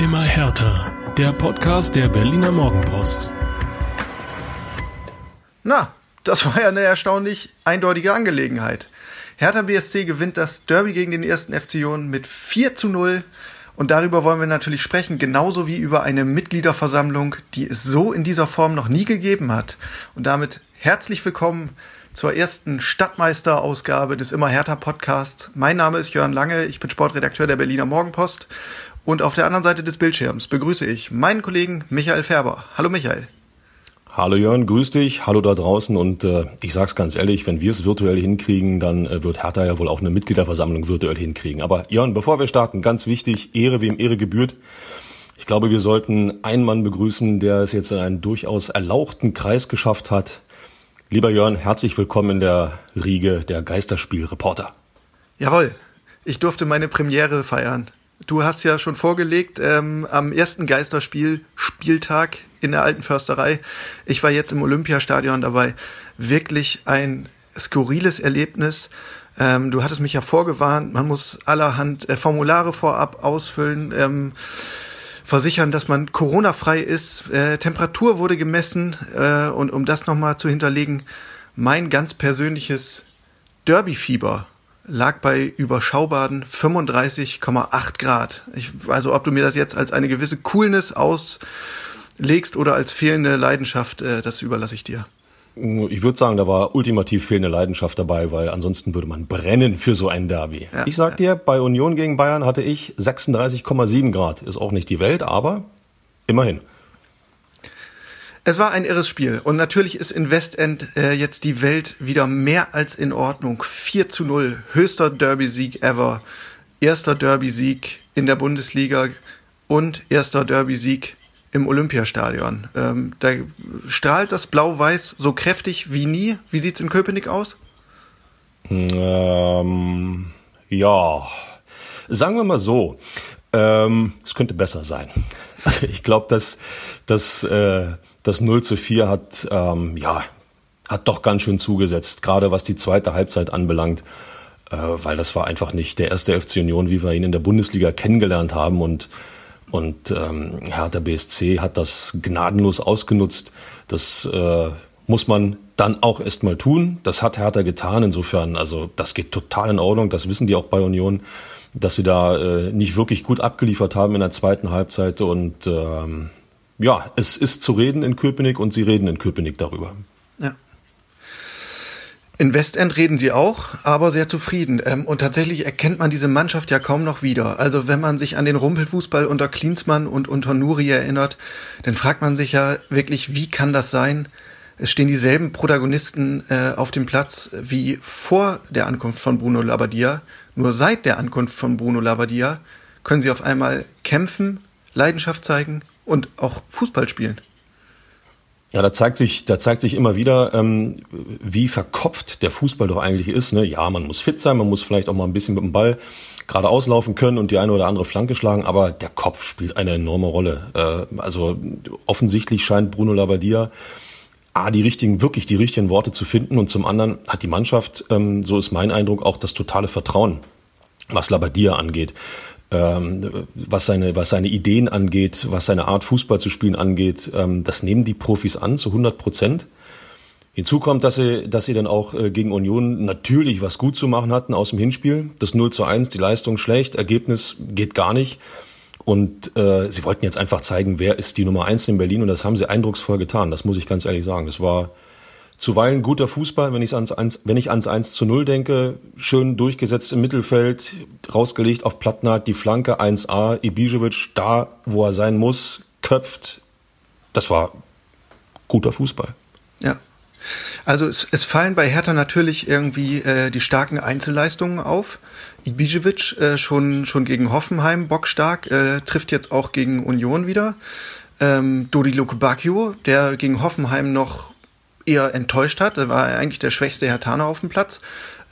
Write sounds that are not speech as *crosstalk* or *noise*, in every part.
Immer härter. Der Podcast der Berliner Morgenpost. Na, das war ja eine erstaunlich eindeutige Angelegenheit. Hertha BSC gewinnt das Derby gegen den ersten FC Union mit 4 zu 0. Und darüber wollen wir natürlich sprechen, genauso wie über eine Mitgliederversammlung, die es so in dieser Form noch nie gegeben hat. Und damit herzlich willkommen zur ersten Stadtmeister-Ausgabe des Immer Hertha Podcasts. Mein Name ist Jörn Lange, ich bin Sportredakteur der Berliner Morgenpost. Und auf der anderen Seite des Bildschirms begrüße ich meinen Kollegen Michael Färber. Hallo Michael. Hallo Jörn, grüß dich, hallo da draußen und äh, ich sag's ganz ehrlich, wenn wir es virtuell hinkriegen, dann äh, wird Hertha ja wohl auch eine Mitgliederversammlung virtuell hinkriegen. Aber Jörn, bevor wir starten, ganz wichtig, Ehre wem Ehre gebührt. Ich glaube, wir sollten einen Mann begrüßen, der es jetzt in einen durchaus erlauchten Kreis geschafft hat. Lieber Jörn, herzlich willkommen in der Riege der Geisterspielreporter. Jawohl, ich durfte meine Premiere feiern. Du hast ja schon vorgelegt ähm, am ersten Geisterspiel Spieltag in der alten Försterei. Ich war jetzt im Olympiastadion dabei. Wirklich ein skurriles Erlebnis. Ähm, du hattest mich ja vorgewarnt, man muss allerhand äh, Formulare vorab ausfüllen, ähm, versichern, dass man Corona-frei ist. Äh, Temperatur wurde gemessen äh, und um das nochmal zu hinterlegen, mein ganz persönliches Derby-Fieber lag bei überschaubaren 35,8 Grad. Ich, also ob du mir das jetzt als eine gewisse Coolness aus legst oder als fehlende Leidenschaft, äh, das überlasse ich dir. Ich würde sagen, da war ultimativ fehlende Leidenschaft dabei, weil ansonsten würde man brennen für so ein Derby. Ja, ich sag ja. dir, bei Union gegen Bayern hatte ich 36,7 Grad. Ist auch nicht die Welt, aber immerhin. Es war ein irres Spiel und natürlich ist in Westend äh, jetzt die Welt wieder mehr als in Ordnung. 4 zu 0, höchster Derby-Sieg ever, erster Derby-Sieg in der Bundesliga und erster Derby-Sieg im Olympiastadion. Ähm, da strahlt das Blau-Weiß so kräftig wie nie. Wie sieht's in Köpenick aus? Ähm, ja, sagen wir mal so. Ähm, es könnte besser sein. Also ich glaube, dass, dass äh, das 0 zu 4 hat, ähm, ja, hat doch ganz schön zugesetzt, gerade was die zweite Halbzeit anbelangt, äh, weil das war einfach nicht der erste FC Union, wie wir ihn in der Bundesliga kennengelernt haben und und ähm, Hertha BSC hat das gnadenlos ausgenutzt. Das äh, muss man dann auch erstmal tun. Das hat Hertha getan. Insofern, also das geht total in Ordnung. Das wissen die auch bei Union, dass sie da äh, nicht wirklich gut abgeliefert haben in der zweiten Halbzeit. Und ähm, ja, es ist zu reden in Köpenick und sie reden in Köpenick darüber. Ja. In Westend reden sie auch, aber sehr zufrieden. Ähm, und tatsächlich erkennt man diese Mannschaft ja kaum noch wieder. Also wenn man sich an den Rumpelfußball unter Klinsmann und unter Nuri erinnert, dann fragt man sich ja wirklich, wie kann das sein? Es stehen dieselben Protagonisten äh, auf dem Platz wie vor der Ankunft von Bruno Labbadia. Nur seit der Ankunft von Bruno Labbadia können sie auf einmal kämpfen, Leidenschaft zeigen und auch Fußball spielen. Ja, da zeigt sich, da zeigt sich immer wieder, ähm, wie verkopft der Fußball doch eigentlich ist. Ne? Ja, man muss fit sein, man muss vielleicht auch mal ein bisschen mit dem Ball gerade auslaufen können und die eine oder andere Flanke schlagen, aber der Kopf spielt eine enorme Rolle. Äh, also offensichtlich scheint Bruno Labbadia A, die richtigen, wirklich die richtigen Worte zu finden und zum anderen hat die Mannschaft, ähm, so ist mein Eindruck, auch das totale Vertrauen, was Labbadia angeht ähm, was seine was seine Ideen angeht, was seine Art Fußball zu spielen angeht, ähm, das nehmen die Profis an zu 100 Prozent. Hinzu kommt, dass sie, dass sie dann auch äh, gegen Union natürlich was gut zu machen hatten aus dem Hinspiel. Das 0 zu 1, die Leistung schlecht, Ergebnis geht gar nicht. Und äh, sie wollten jetzt einfach zeigen, wer ist die Nummer eins in Berlin und das haben sie eindrucksvoll getan. Das muss ich ganz ehrlich sagen. Das war Zuweilen guter Fußball, wenn ich ans 1, wenn ich ans 1 zu 0 denke, schön durchgesetzt im Mittelfeld, rausgelegt auf Plattner, die Flanke 1A, Ibisevic da, wo er sein muss, köpft. Das war guter Fußball. Ja. Also es, es fallen bei Hertha natürlich irgendwie äh, die starken Einzelleistungen auf. Ibisevic äh, schon, schon gegen Hoffenheim bockstark, äh, trifft jetzt auch gegen Union wieder. Ähm, Dodi Lukebakio, der gegen Hoffenheim noch eher enttäuscht hat. Er war eigentlich der schwächste Herr Hertaner auf dem Platz.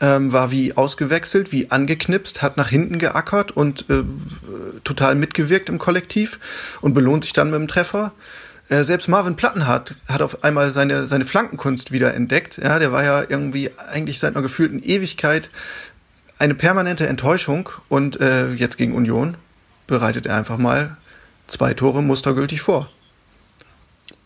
Ähm, war wie ausgewechselt, wie angeknipst, hat nach hinten geackert und äh, total mitgewirkt im Kollektiv und belohnt sich dann mit dem Treffer. Äh, selbst Marvin Plattenhardt hat auf einmal seine, seine Flankenkunst wieder entdeckt. Ja, der war ja irgendwie eigentlich seit einer gefühlten Ewigkeit eine permanente Enttäuschung und äh, jetzt gegen Union bereitet er einfach mal zwei Tore mustergültig vor.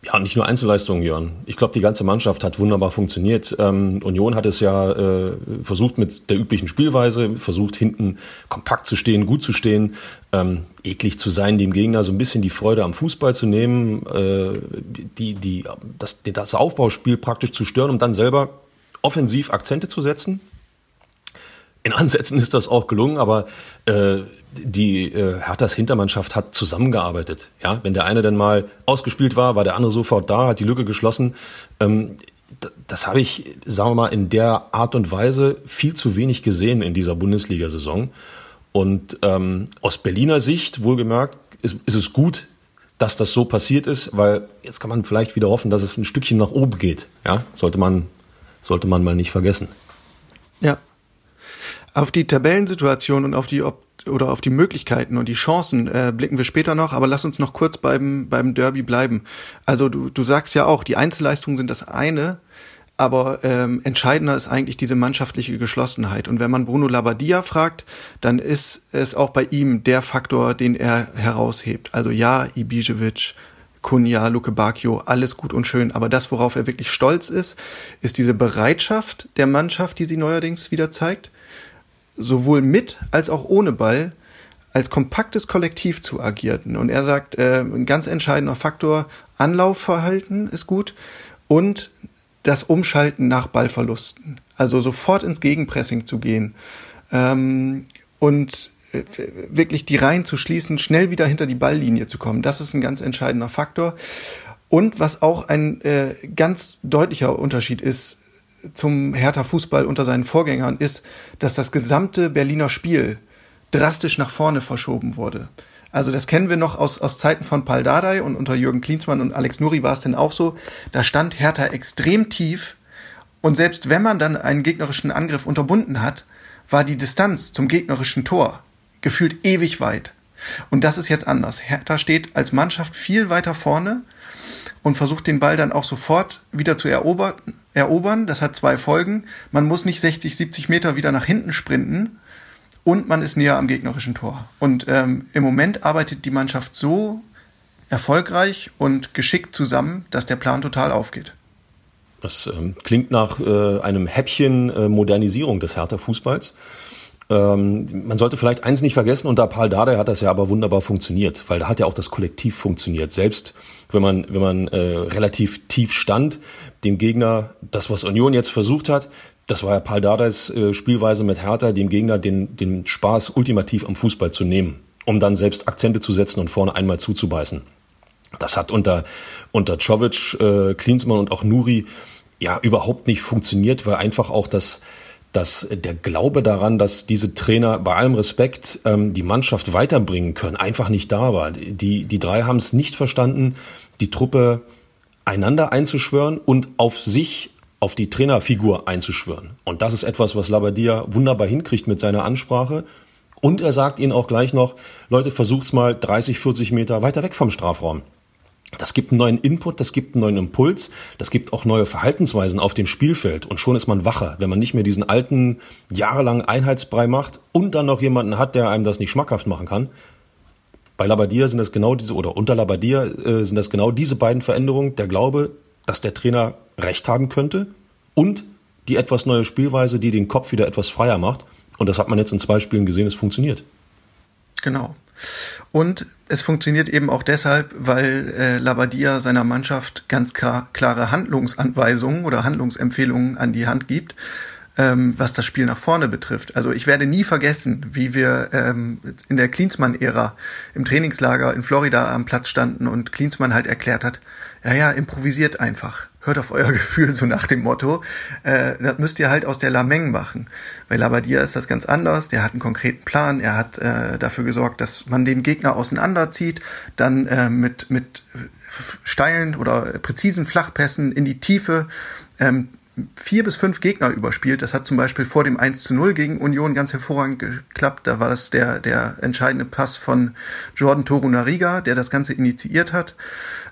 Ja, nicht nur Einzelleistungen, Jörn. Ich glaube, die ganze Mannschaft hat wunderbar funktioniert. Ähm, Union hat es ja äh, versucht mit der üblichen Spielweise, versucht hinten kompakt zu stehen, gut zu stehen, ähm, eklig zu sein, dem Gegner so ein bisschen die Freude am Fußball zu nehmen, äh, die, die, das, das Aufbauspiel praktisch zu stören, um dann selber offensiv Akzente zu setzen. In Ansätzen ist das auch gelungen, aber äh, die äh, Herthas Hintermannschaft hat zusammengearbeitet. Ja, wenn der eine dann mal ausgespielt war, war der andere sofort da, hat die Lücke geschlossen. Ähm, das habe ich, sagen wir mal, in der Art und Weise viel zu wenig gesehen in dieser Bundesliga-Saison. Und ähm, aus Berliner Sicht, wohlgemerkt, ist, ist es gut, dass das so passiert ist, weil jetzt kann man vielleicht wieder hoffen, dass es ein Stückchen nach oben geht. Ja, sollte man, sollte man mal nicht vergessen. Ja. Auf die Tabellensituation und auf die Op oder auf die Möglichkeiten und die Chancen äh, blicken wir später noch, aber lass uns noch kurz beim, beim Derby bleiben. Also du, du sagst ja auch, die Einzelleistungen sind das eine, aber ähm, entscheidender ist eigentlich diese mannschaftliche Geschlossenheit. Und wenn man Bruno Labbadia fragt, dann ist es auch bei ihm der Faktor, den er heraushebt. Also ja, Ibisevic, Kunja, Luke Bacchio, alles gut und schön. Aber das, worauf er wirklich stolz ist, ist diese Bereitschaft der Mannschaft, die sie neuerdings wieder zeigt sowohl mit als auch ohne Ball als kompaktes Kollektiv zu agieren. Und er sagt, äh, ein ganz entscheidender Faktor, Anlaufverhalten ist gut und das Umschalten nach Ballverlusten. Also sofort ins Gegenpressing zu gehen ähm, und äh, wirklich die Reihen zu schließen, schnell wieder hinter die Balllinie zu kommen. Das ist ein ganz entscheidender Faktor. Und was auch ein äh, ganz deutlicher Unterschied ist zum Hertha Fußball unter seinen Vorgängern ist, dass das gesamte Berliner Spiel drastisch nach vorne verschoben wurde. Also das kennen wir noch aus, aus Zeiten von Paul Dardai und unter Jürgen Klinsmann und Alex Nuri war es denn auch so. Da stand Hertha extrem tief und selbst wenn man dann einen gegnerischen Angriff unterbunden hat, war die Distanz zum gegnerischen Tor gefühlt ewig weit. Und das ist jetzt anders. Hertha steht als Mannschaft viel weiter vorne und versucht den Ball dann auch sofort wieder zu erobern, erobern. Das hat zwei Folgen. Man muss nicht 60, 70 Meter wieder nach hinten sprinten und man ist näher am gegnerischen Tor. Und ähm, im Moment arbeitet die Mannschaft so erfolgreich und geschickt zusammen, dass der Plan total aufgeht. Das ähm, klingt nach äh, einem Häppchen äh, Modernisierung des Hertha-Fußballs. Ähm, man sollte vielleicht eins nicht vergessen, unter Paul Dardai hat das ja aber wunderbar funktioniert, weil da hat ja auch das Kollektiv funktioniert. Selbst wenn man, wenn man äh, relativ tief stand, dem Gegner, das was Union jetzt versucht hat, das war ja Paul Dardais äh, Spielweise mit Hertha, dem Gegner den, den Spaß ultimativ am Fußball zu nehmen, um dann selbst Akzente zu setzen und vorne einmal zuzubeißen. Das hat unter, unter Czovic, äh, Klinsmann und auch Nuri ja überhaupt nicht funktioniert, weil einfach auch das, dass der Glaube daran, dass diese Trainer bei allem Respekt ähm, die Mannschaft weiterbringen können, einfach nicht da war. Die, die drei haben es nicht verstanden, die Truppe einander einzuschwören und auf sich, auf die Trainerfigur einzuschwören. Und das ist etwas, was Labadia wunderbar hinkriegt mit seiner Ansprache. Und er sagt ihnen auch gleich noch, Leute, versucht's mal 30, 40 Meter weiter weg vom Strafraum. Das gibt einen neuen Input, das gibt einen neuen Impuls, das gibt auch neue Verhaltensweisen auf dem Spielfeld und schon ist man wacher, wenn man nicht mehr diesen alten, jahrelangen Einheitsbrei macht und dann noch jemanden hat, der einem das nicht schmackhaft machen kann. Bei Labadia sind das genau diese, oder unter Labadia äh, sind das genau diese beiden Veränderungen, der Glaube, dass der Trainer recht haben könnte und die etwas neue Spielweise, die den Kopf wieder etwas freier macht. Und das hat man jetzt in zwei Spielen gesehen, es funktioniert. Genau. Und es funktioniert eben auch deshalb, weil äh, Labadia seiner Mannschaft ganz klar, klare Handlungsanweisungen oder Handlungsempfehlungen an die Hand gibt, ähm, was das Spiel nach vorne betrifft. Also ich werde nie vergessen, wie wir ähm, in der Klinsmann-Ära im Trainingslager in Florida am Platz standen und Klinsmann halt erklärt hat, ja, ja, improvisiert einfach. Hört auf euer *laughs* Gefühl, so nach dem Motto. Äh, das müsst ihr halt aus der Lameng machen. Bei Labadia ist das ganz anders. Der hat einen konkreten Plan. Er hat äh, dafür gesorgt, dass man den Gegner auseinanderzieht, dann äh, mit, mit steilen oder präzisen Flachpässen in die Tiefe ähm, vier bis fünf Gegner überspielt. Das hat zum Beispiel vor dem 1 zu 0 gegen Union ganz hervorragend geklappt. Da war das der, der entscheidende Pass von Jordan Torunariga, der das Ganze initiiert hat.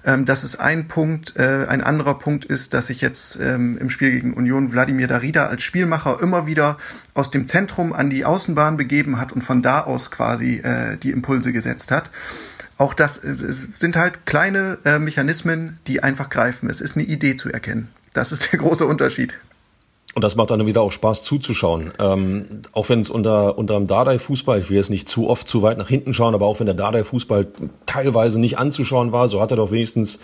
Ähm, das ist ein Punkt. Äh, ein anderer Punkt ist, dass sich jetzt ähm, im Spiel gegen Union Wladimir Darida als Spielmacher immer wieder aus dem Zentrum an die Außenbahn begeben hat und von da aus quasi äh, die Impulse gesetzt hat. Auch das sind halt kleine äh, Mechanismen, die einfach greifen. Es ist eine Idee zu erkennen. Das ist der große Unterschied. Und das macht dann wieder auch Spaß zuzuschauen. Ähm, auch wenn es unter, unter dem Dardai-Fußball, ich will jetzt nicht zu oft zu weit nach hinten schauen, aber auch wenn der Dardai-Fußball teilweise nicht anzuschauen war, so hat er doch wenigstens,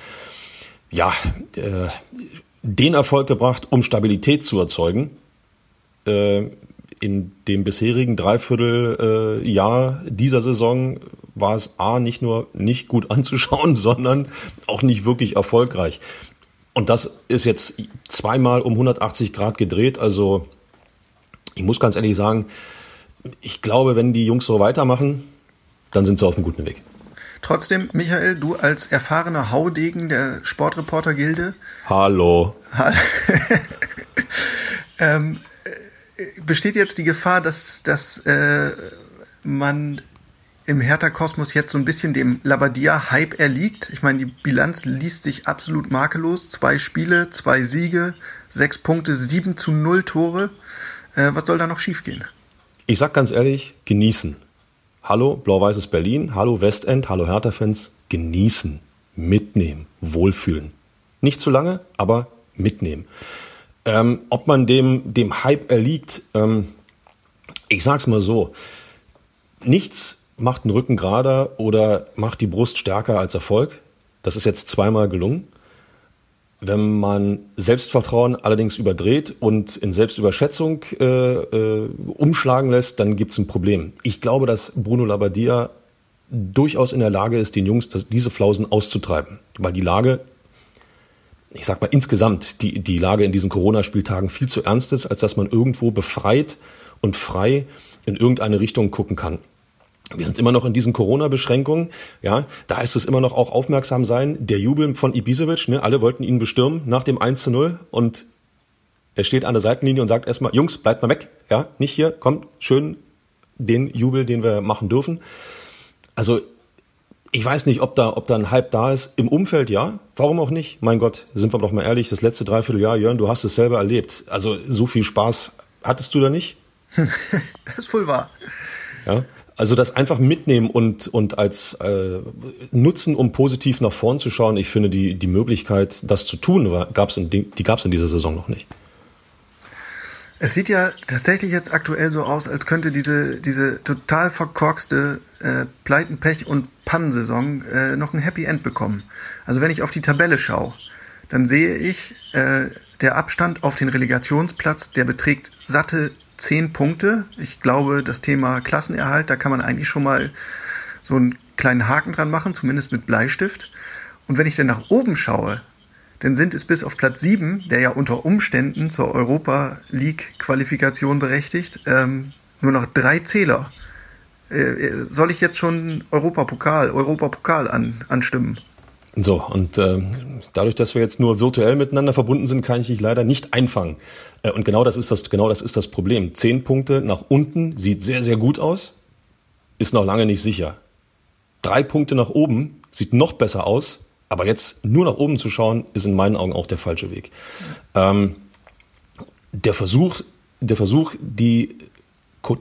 ja, äh, den Erfolg gebracht, um Stabilität zu erzeugen. Äh, in dem bisherigen Dreivierteljahr äh, dieser Saison war es A, nicht nur nicht gut *laughs* anzuschauen, sondern auch nicht wirklich erfolgreich. Und das ist jetzt zweimal um 180 Grad gedreht. Also ich muss ganz ehrlich sagen, ich glaube, wenn die Jungs so weitermachen, dann sind sie auf einem guten Weg. Trotzdem, Michael, du als erfahrener Haudegen der Sportreporter-Gilde. Hallo. *laughs* ähm, besteht jetzt die Gefahr, dass, dass äh, man im Hertha-Kosmos jetzt so ein bisschen dem Labadia-Hype erliegt. Ich meine, die Bilanz liest sich absolut makellos. Zwei Spiele, zwei Siege, sechs Punkte, sieben zu null Tore. Äh, was soll da noch schiefgehen? Ich sag ganz ehrlich, genießen. Hallo Blau-Weißes Berlin, hallo Westend, hallo Hertha-Fans. Genießen, mitnehmen, wohlfühlen. Nicht zu lange, aber mitnehmen. Ähm, ob man dem, dem Hype erliegt, ähm, ich sag's mal so. Nichts macht den Rücken gerader oder macht die Brust stärker als Erfolg. Das ist jetzt zweimal gelungen. Wenn man Selbstvertrauen allerdings überdreht und in Selbstüberschätzung äh, äh, umschlagen lässt, dann gibt es ein Problem. Ich glaube, dass Bruno Labbadia durchaus in der Lage ist, den Jungs das, diese Flausen auszutreiben. Weil die Lage, ich sag mal insgesamt, die, die Lage in diesen Corona-Spieltagen viel zu ernst ist, als dass man irgendwo befreit und frei in irgendeine Richtung gucken kann. Wir sind immer noch in diesen Corona-Beschränkungen. Ja, da ist es immer noch auch aufmerksam sein. Der Jubel von Ibisevic, ne, alle wollten ihn bestürmen nach dem 1 zu 0 und er steht an der Seitenlinie und sagt erstmal, Jungs, bleibt mal weg. Ja, nicht hier, kommt schön den Jubel, den wir machen dürfen. Also, ich weiß nicht, ob da, ob da ein Hype da ist. Im Umfeld ja. Warum auch nicht? Mein Gott, sind wir doch mal ehrlich, das letzte Dreivierteljahr, Jörn, du hast es selber erlebt. Also, so viel Spaß hattest du da nicht? *laughs* das ist voll wahr. Ja. Also das einfach mitnehmen und, und als äh, nutzen, um positiv nach vorn zu schauen. Ich finde, die, die Möglichkeit, das zu tun, gab's in, die gab es in dieser Saison noch nicht. Es sieht ja tatsächlich jetzt aktuell so aus, als könnte diese, diese total verkorkste äh, Pleiten, Pech und Pannensaison äh, noch ein Happy End bekommen. Also wenn ich auf die Tabelle schaue, dann sehe ich, äh, der Abstand auf den Relegationsplatz, der beträgt satte zehn Punkte. Ich glaube, das Thema Klassenerhalt, da kann man eigentlich schon mal so einen kleinen Haken dran machen, zumindest mit Bleistift. Und wenn ich dann nach oben schaue, dann sind es bis auf Platz 7, der ja unter Umständen zur Europa League-Qualifikation berechtigt, ähm, nur noch drei Zähler. Äh, soll ich jetzt schon Europapokal, Europapokal an, anstimmen? So, und äh, dadurch, dass wir jetzt nur virtuell miteinander verbunden sind, kann ich dich leider nicht einfangen. Äh, und genau das ist das, genau das ist das Problem. Zehn Punkte nach unten sieht sehr, sehr gut aus, ist noch lange nicht sicher. Drei Punkte nach oben sieht noch besser aus, aber jetzt nur nach oben zu schauen, ist in meinen Augen auch der falsche Weg. Ähm, der Versuch, der Versuch, die,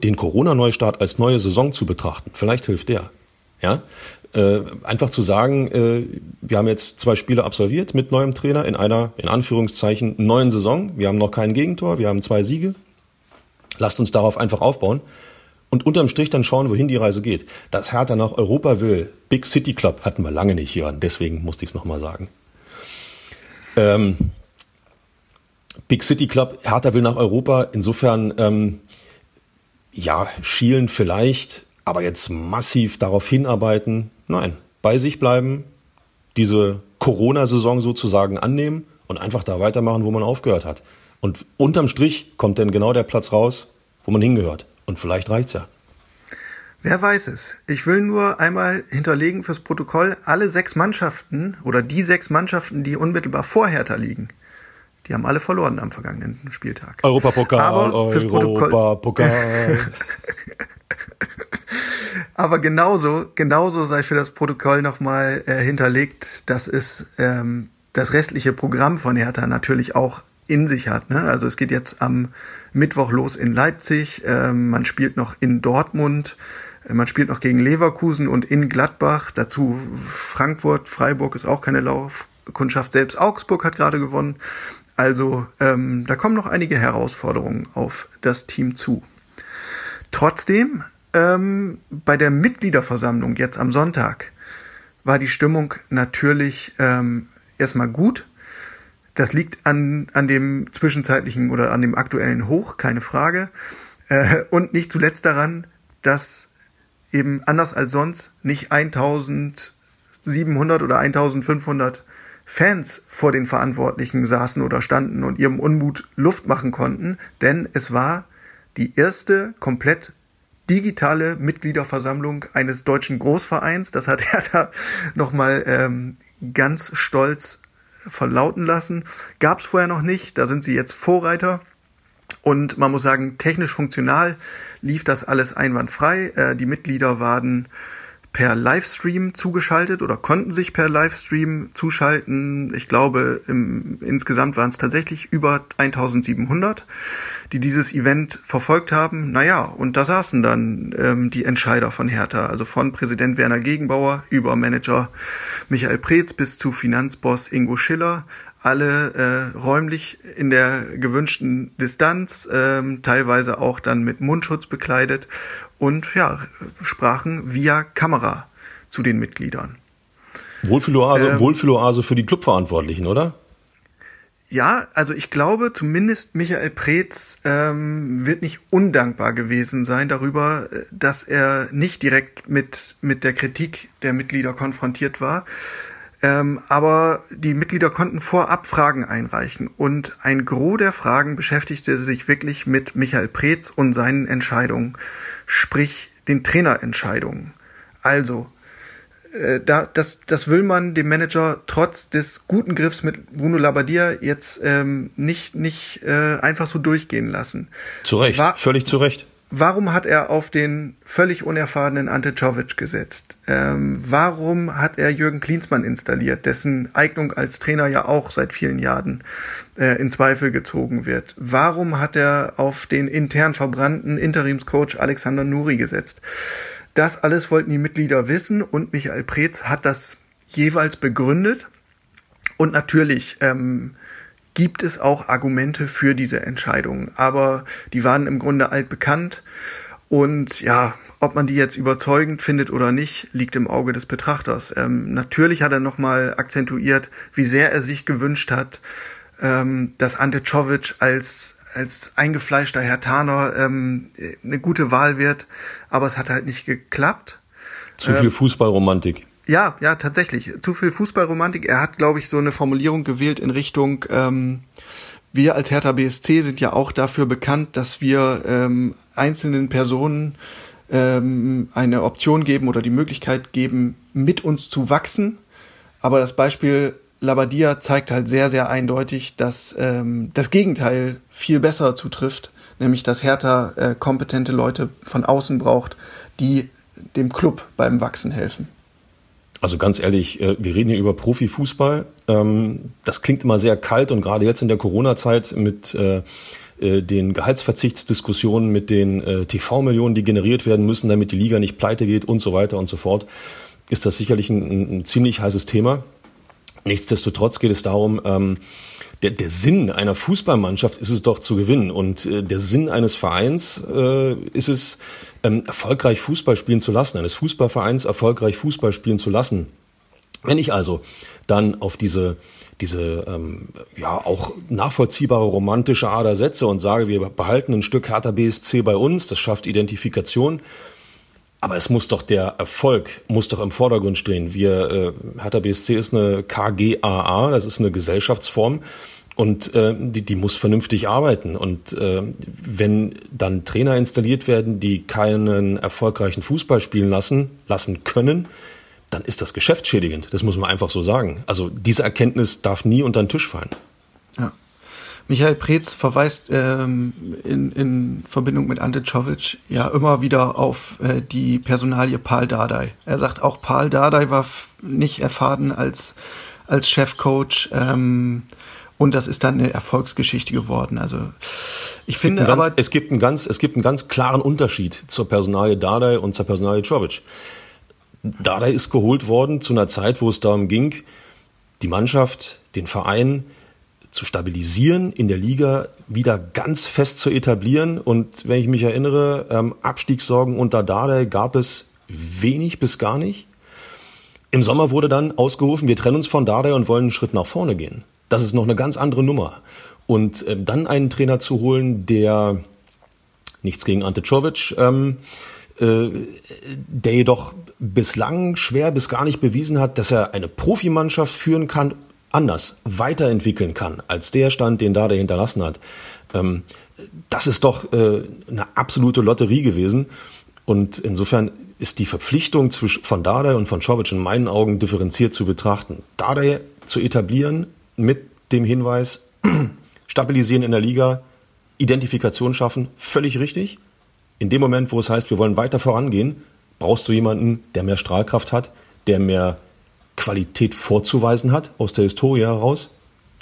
den Corona-Neustart als neue Saison zu betrachten, vielleicht hilft der. Ja, äh, einfach zu sagen, äh, wir haben jetzt zwei Spiele absolviert mit neuem Trainer in einer, in Anführungszeichen, neuen Saison. Wir haben noch kein Gegentor, wir haben zwei Siege. Lasst uns darauf einfach aufbauen und unterm Strich dann schauen, wohin die Reise geht. Dass Hertha nach Europa will, Big City Club hatten wir lange nicht hier, deswegen musste ich es nochmal sagen. Ähm, Big City Club, Hertha will nach Europa, insofern, ähm, ja, schielen vielleicht, aber jetzt massiv darauf hinarbeiten, nein, bei sich bleiben, diese Corona-Saison sozusagen annehmen und einfach da weitermachen, wo man aufgehört hat. Und unterm Strich kommt dann genau der Platz raus, wo man hingehört. Und vielleicht reicht's ja. Wer weiß es. Ich will nur einmal hinterlegen fürs Protokoll, alle sechs Mannschaften oder die sechs Mannschaften, die unmittelbar vor Hertha liegen, die haben alle verloren am vergangenen Spieltag. Europapokal, Europapokal. *laughs* Aber genauso, genauso sei für das Protokoll nochmal äh, hinterlegt, dass es ähm, das restliche Programm von Hertha natürlich auch in sich hat. Ne? Also es geht jetzt am Mittwoch los in Leipzig, ähm, man spielt noch in Dortmund, äh, man spielt noch gegen Leverkusen und in Gladbach, dazu Frankfurt, Freiburg ist auch keine Laufkundschaft, selbst Augsburg hat gerade gewonnen. Also ähm, da kommen noch einige Herausforderungen auf das Team zu. Trotzdem, ähm, bei der Mitgliederversammlung jetzt am Sonntag war die Stimmung natürlich ähm, erstmal gut. Das liegt an, an dem zwischenzeitlichen oder an dem aktuellen Hoch, keine Frage. Äh, und nicht zuletzt daran, dass eben anders als sonst nicht 1700 oder 1500 Fans vor den Verantwortlichen saßen oder standen und ihrem Unmut Luft machen konnten, denn es war die erste komplett digitale Mitgliederversammlung eines deutschen Großvereins. Das hat *laughs* er da nochmal ähm, ganz stolz verlauten lassen. Gab es vorher noch nicht, da sind sie jetzt Vorreiter. Und man muss sagen, technisch funktional lief das alles einwandfrei. Äh, die Mitglieder waren per Livestream zugeschaltet oder konnten sich per Livestream zuschalten. Ich glaube, im, insgesamt waren es tatsächlich über 1700, die dieses Event verfolgt haben. Naja, und da saßen dann ähm, die Entscheider von Hertha, also von Präsident Werner Gegenbauer über Manager Michael Preetz bis zu Finanzboss Ingo Schiller alle äh, räumlich in der gewünschten Distanz, ähm, teilweise auch dann mit Mundschutz bekleidet und ja, sprachen via Kamera zu den Mitgliedern. Wohlfühloase, ähm, Wohlfühloase für die Clubverantwortlichen, oder? Ja, also ich glaube, zumindest Michael Preetz ähm, wird nicht undankbar gewesen sein darüber, äh, dass er nicht direkt mit, mit der Kritik der Mitglieder konfrontiert war. Ähm, aber die Mitglieder konnten vorab Fragen einreichen und ein Gros der Fragen beschäftigte sich wirklich mit Michael Preetz und seinen Entscheidungen, sprich den Trainerentscheidungen. Also, äh, da, das, das will man dem Manager trotz des guten Griffs mit Bruno Labbadia jetzt ähm, nicht, nicht äh, einfach so durchgehen lassen. Zu Recht, War, völlig zu Recht. Warum hat er auf den völlig unerfahrenen Ante Czovic gesetzt? Ähm, warum hat er Jürgen Klinsmann installiert, dessen Eignung als Trainer ja auch seit vielen Jahren äh, in Zweifel gezogen wird? Warum hat er auf den intern verbrannten Interimscoach Alexander Nuri gesetzt? Das alles wollten die Mitglieder wissen und Michael Preetz hat das jeweils begründet. Und natürlich ähm, gibt es auch Argumente für diese Entscheidung. Aber die waren im Grunde altbekannt. Und ja, ob man die jetzt überzeugend findet oder nicht, liegt im Auge des Betrachters. Ähm, natürlich hat er nochmal akzentuiert, wie sehr er sich gewünscht hat, ähm, dass Ante Czovic als, als eingefleischter Herr Taner ähm, eine gute Wahl wird. Aber es hat halt nicht geklappt. Zu viel ähm, Fußballromantik. Ja, ja, tatsächlich. Zu viel Fußballromantik. Er hat, glaube ich, so eine Formulierung gewählt in Richtung, ähm, wir als Hertha BSC sind ja auch dafür bekannt, dass wir ähm, einzelnen Personen ähm, eine Option geben oder die Möglichkeit geben, mit uns zu wachsen. Aber das Beispiel Labadia zeigt halt sehr, sehr eindeutig, dass ähm, das Gegenteil viel besser zutrifft, nämlich dass Hertha äh, kompetente Leute von außen braucht, die dem Club beim Wachsen helfen. Also ganz ehrlich, äh, wir reden hier über Profifußball. Ähm, das klingt immer sehr kalt und gerade jetzt in der Corona-Zeit mit äh, äh, den Gehaltsverzichtsdiskussionen, mit den TV-Millionen, die generiert werden müssen, damit die Liga nicht pleite geht und so weiter und so fort, ist das sicherlich ein, ein ziemlich heißes Thema. Nichtsdestotrotz geht es darum, ähm, der, der Sinn einer Fußballmannschaft ist es doch zu gewinnen und äh, der Sinn eines Vereins äh, ist es, ähm, erfolgreich Fußball spielen zu lassen, eines Fußballvereins erfolgreich Fußball spielen zu lassen. Wenn ich also dann auf diese diese ähm, ja auch nachvollziehbare romantische Ader setze und sage, wir behalten ein Stück Hertha BSC bei uns, das schafft Identifikation. Aber es muss doch der Erfolg muss doch im Vordergrund stehen. Wir äh, Hertha BSC ist eine KGAA, das ist eine Gesellschaftsform und äh, die, die muss vernünftig arbeiten. Und äh, wenn dann Trainer installiert werden, die keinen erfolgreichen Fußball spielen lassen, lassen können, dann ist das geschäftsschädigend. Das muss man einfach so sagen. Also diese Erkenntnis darf nie unter den Tisch fallen. Ja. Michael Preetz verweist ähm, in, in Verbindung mit Ante Czovic ja immer wieder auf äh, die Personalie Paul Dardai. Er sagt, auch Paul Dardai war nicht erfahren als, als Chefcoach ähm, Und das ist dann eine Erfolgsgeschichte geworden. Also ich es finde ganz, aber es gibt einen ganz es gibt einen ganz klaren Unterschied zur Personalie Dardai und zur Personalie Czovic. Dardai ist geholt worden zu einer Zeit, wo es darum ging, die Mannschaft, den Verein zu stabilisieren, in der Liga wieder ganz fest zu etablieren. Und wenn ich mich erinnere, ähm, Abstiegssorgen unter Dardai gab es wenig bis gar nicht. Im Sommer wurde dann ausgerufen, wir trennen uns von Dardai und wollen einen Schritt nach vorne gehen. Das ist noch eine ganz andere Nummer. Und äh, dann einen Trainer zu holen, der nichts gegen Ante Czovic, ähm, äh, der jedoch bislang schwer bis gar nicht bewiesen hat, dass er eine Profimannschaft führen kann, anders weiterentwickeln kann, als der Stand, den Dardai hinterlassen hat. Ähm, das ist doch äh, eine absolute Lotterie gewesen. Und insofern ist die Verpflichtung zwischen, von Dardai und von Czovic in meinen Augen differenziert zu betrachten. Dardai zu etablieren mit dem Hinweis, *clears throat* stabilisieren in der Liga, Identifikation schaffen, völlig richtig. In dem Moment, wo es heißt, wir wollen weiter vorangehen, brauchst du jemanden, der mehr Strahlkraft hat, der mehr Qualität vorzuweisen hat, aus der Historie heraus.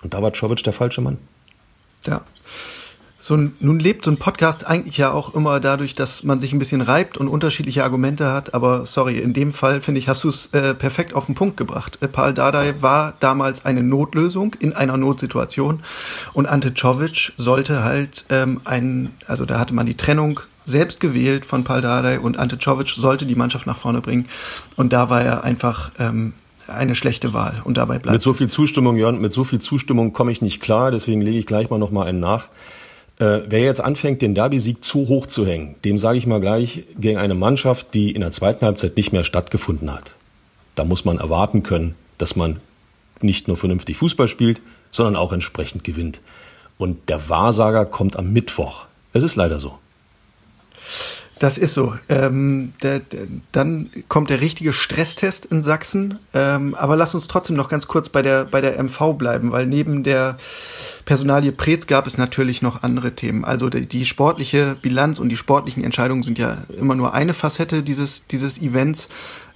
Und da war Czovic der falsche Mann. Ja. So, nun lebt so ein Podcast eigentlich ja auch immer dadurch, dass man sich ein bisschen reibt und unterschiedliche Argumente hat. Aber sorry, in dem Fall finde ich, hast du es äh, perfekt auf den Punkt gebracht. Äh, Paul Dardai war damals eine Notlösung in einer Notsituation und Ante Czovic sollte halt ähm, ein, also da hatte man die Trennung selbst gewählt von Paul Dardai und Ante Czovic sollte die Mannschaft nach vorne bringen. Und da war er einfach ähm, eine schlechte Wahl und dabei bleibt Mit so viel Zustimmung, Jörn, mit so viel Zustimmung komme ich nicht klar, deswegen lege ich gleich mal noch mal einen nach. Äh, wer jetzt anfängt, den Derby-Sieg zu hoch zu hängen, dem sage ich mal gleich, gegen eine Mannschaft, die in der zweiten Halbzeit nicht mehr stattgefunden hat. Da muss man erwarten können, dass man nicht nur vernünftig Fußball spielt, sondern auch entsprechend gewinnt. Und der Wahrsager kommt am Mittwoch. Es ist leider so. Das ist so. Ähm, der, der, dann kommt der richtige Stresstest in Sachsen. Ähm, aber lass uns trotzdem noch ganz kurz bei der, bei der MV bleiben, weil neben der Personalie Preetz gab es natürlich noch andere Themen. Also die, die sportliche Bilanz und die sportlichen Entscheidungen sind ja immer nur eine Facette dieses, dieses Events,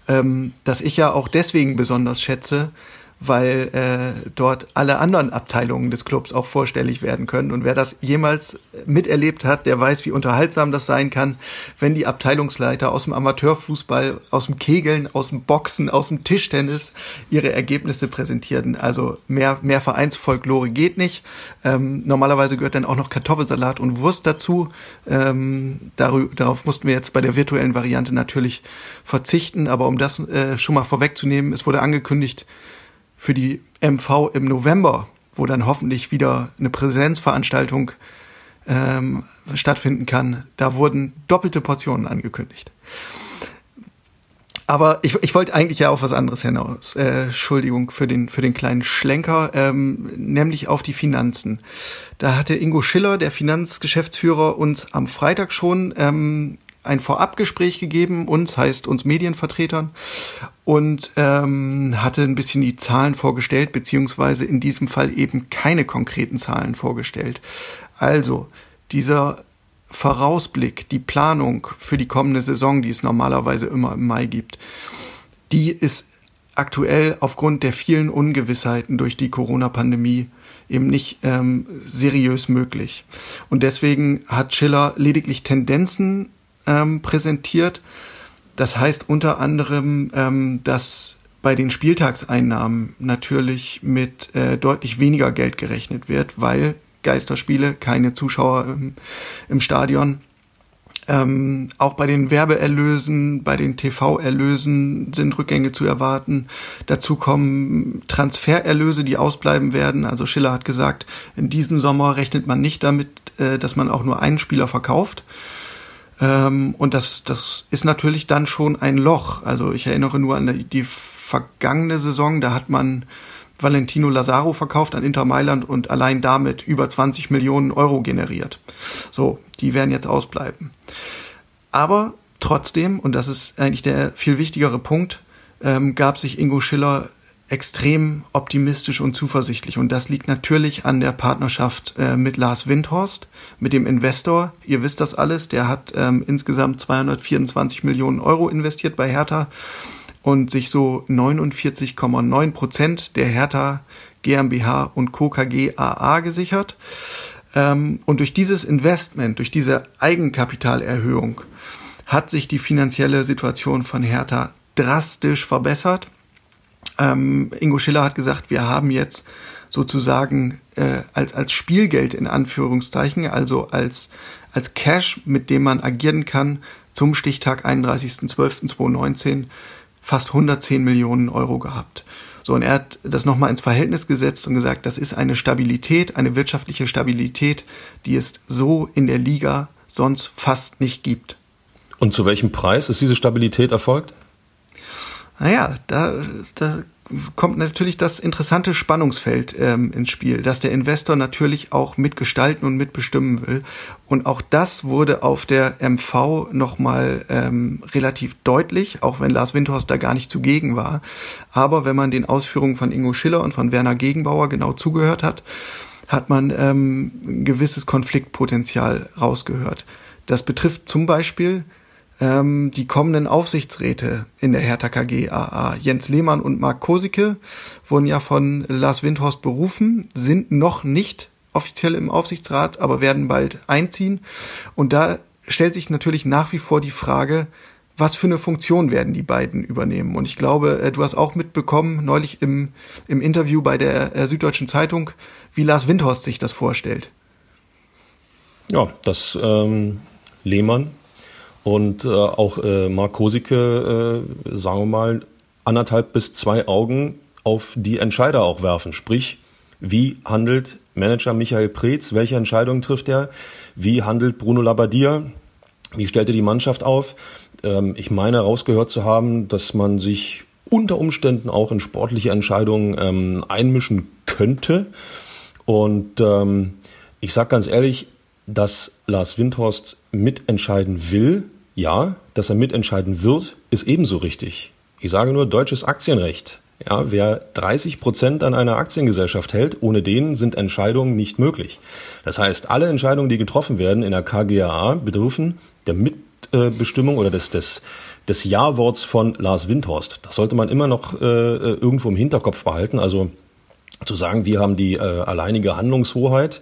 ähm, das ich ja auch deswegen besonders schätze, weil äh, dort alle anderen Abteilungen des Clubs auch vorstellig werden können. Und wer das jemals miterlebt hat, der weiß, wie unterhaltsam das sein kann, wenn die Abteilungsleiter aus dem Amateurfußball, aus dem Kegeln, aus dem Boxen, aus dem Tischtennis ihre Ergebnisse präsentieren. Also mehr, mehr Vereinsfolklore geht nicht. Ähm, normalerweise gehört dann auch noch Kartoffelsalat und Wurst dazu. Ähm, darauf mussten wir jetzt bei der virtuellen Variante natürlich verzichten. Aber um das äh, schon mal vorwegzunehmen, es wurde angekündigt, für die MV im November, wo dann hoffentlich wieder eine Präsenzveranstaltung ähm, stattfinden kann, da wurden doppelte Portionen angekündigt. Aber ich, ich wollte eigentlich ja auf was anderes hinaus. Äh, Entschuldigung für den, für den kleinen Schlenker, ähm, nämlich auf die Finanzen. Da hatte Ingo Schiller, der Finanzgeschäftsführer, uns am Freitag schon ähm, ein Vorabgespräch gegeben, uns heißt uns Medienvertretern, und ähm, hatte ein bisschen die Zahlen vorgestellt, beziehungsweise in diesem Fall eben keine konkreten Zahlen vorgestellt. Also, dieser Vorausblick, die Planung für die kommende Saison, die es normalerweise immer im Mai gibt, die ist aktuell aufgrund der vielen Ungewissheiten durch die Corona-Pandemie eben nicht ähm, seriös möglich. Und deswegen hat Schiller lediglich Tendenzen ähm, präsentiert. Das heißt unter anderem, ähm, dass bei den Spieltagseinnahmen natürlich mit äh, deutlich weniger Geld gerechnet wird, weil Geisterspiele, keine Zuschauer im, im Stadion. Ähm, auch bei den Werbeerlösen, bei den TV-Erlösen sind Rückgänge zu erwarten. Dazu kommen Transfererlöse, die ausbleiben werden. Also Schiller hat gesagt, in diesem Sommer rechnet man nicht damit, äh, dass man auch nur einen Spieler verkauft. Ähm, und das, das ist natürlich dann schon ein Loch. Also ich erinnere nur an die, vergangene Saison, da hat man Valentino Lazaro verkauft an Inter Mailand und allein damit über 20 Millionen Euro generiert. So, die werden jetzt ausbleiben. Aber trotzdem, und das ist eigentlich der viel wichtigere Punkt, ähm, gab sich Ingo Schiller extrem optimistisch und zuversichtlich. Und das liegt natürlich an der Partnerschaft äh, mit Lars Windhorst, mit dem Investor. Ihr wisst das alles. Der hat ähm, insgesamt 224 Millionen Euro investiert bei Hertha. und sich so 49,9 Prozent der Hertha GmbH und Co. KG AA gesichert. Ähm, und durch dieses Investment, durch diese Eigenkapitalerhöhung hat sich die finanzielle Situation von Hertha drastisch verbessert. Ähm, Ingo Schiller hat gesagt, wir haben jetzt sozusagen äh, als, als Spielgeld in Anführungszeichen, also als, als Cash, mit dem man agieren kann, zum Stichtag 31.12.2019 fast 110 Millionen Euro gehabt. So, und er hat das nochmal ins Verhältnis gesetzt und gesagt, das ist eine Stabilität, eine wirtschaftliche Stabilität, die es so in der Liga sonst fast nicht gibt. Und zu welchem Preis ist diese Stabilität erfolgt? Naja, da, da kommt natürlich das interessante Spannungsfeld ähm, ins Spiel, dass der Investor natürlich auch mitgestalten und mitbestimmen will. Und auch das wurde auf der MV nochmal ähm, relativ deutlich, auch wenn Lars Windhorst da gar nicht zugegen war. Aber wenn man den Ausführungen von Ingo Schiller und von Werner Gegenbauer genau zugehört hat, hat man ähm, ein gewisses Konfliktpotenzial rausgehört. Das betrifft zum Beispiel ähm, die kommenden Aufsichtsräte in der Hertha KG AA. Jens Lehmann und Marc Kosicke wurden ja von Lars Windhorst berufen, sind noch nicht offiziell im Aufsichtsrat, aber werden bald einziehen. Und da stellt sich natürlich nach wie vor die Frage, was für eine Funktion werden die beiden übernehmen? Und ich glaube, äh, du hast auch mitbekommen, neulich im, im Interview bei der äh, Süddeutschen Zeitung, wie Lars Windhorst sich das vorstellt. Ja, dass ähm, Lehmann und äh, auch äh, Mark Kosicke, äh, sagen wir mal, anderthalb bis zwei Augen auf die Entscheider auch werfen. Sprich, wie handelt Manager Michael Preetz? Welche Entscheidungen trifft er? Wie handelt Bruno Labbadia? Wie stellt er die Mannschaft auf? Ähm, ich meine, herausgehört zu haben, dass man sich unter Umständen auch in sportliche Entscheidungen ähm, einmischen könnte. Und ähm, ich sage ganz ehrlich, dass Lars Windhorst mitentscheiden will, ja, dass er mitentscheiden wird, ist ebenso richtig. Ich sage nur deutsches Aktienrecht. Ja, wer 30 Prozent an einer Aktiengesellschaft hält, ohne den sind Entscheidungen nicht möglich. Das heißt, alle Entscheidungen, die getroffen werden in der KGAA, bedürfen der Mitbestimmung oder des, des, des Ja-Worts von Lars Windhorst. Das sollte man immer noch äh, irgendwo im Hinterkopf behalten. Also zu sagen, wir haben die äh, alleinige Handlungshoheit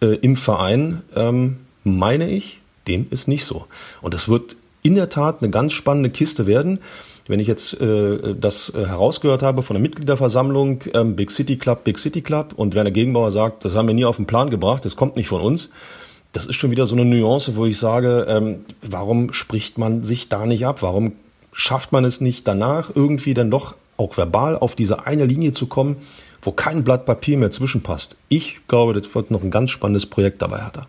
äh, im Verein, ähm, meine ich, dem ist nicht so. Und das wird in der Tat eine ganz spannende Kiste werden. Wenn ich jetzt äh, das äh, herausgehört habe von der Mitgliederversammlung, ähm, Big City Club, Big City Club, und Werner Gegenbauer sagt, das haben wir nie auf den Plan gebracht, das kommt nicht von uns. Das ist schon wieder so eine Nuance, wo ich sage, ähm, warum spricht man sich da nicht ab? Warum schafft man es nicht danach, irgendwie dann doch auch verbal auf diese eine Linie zu kommen, wo kein Blatt Papier mehr zwischenpasst? Ich glaube, das wird noch ein ganz spannendes Projekt dabei, er.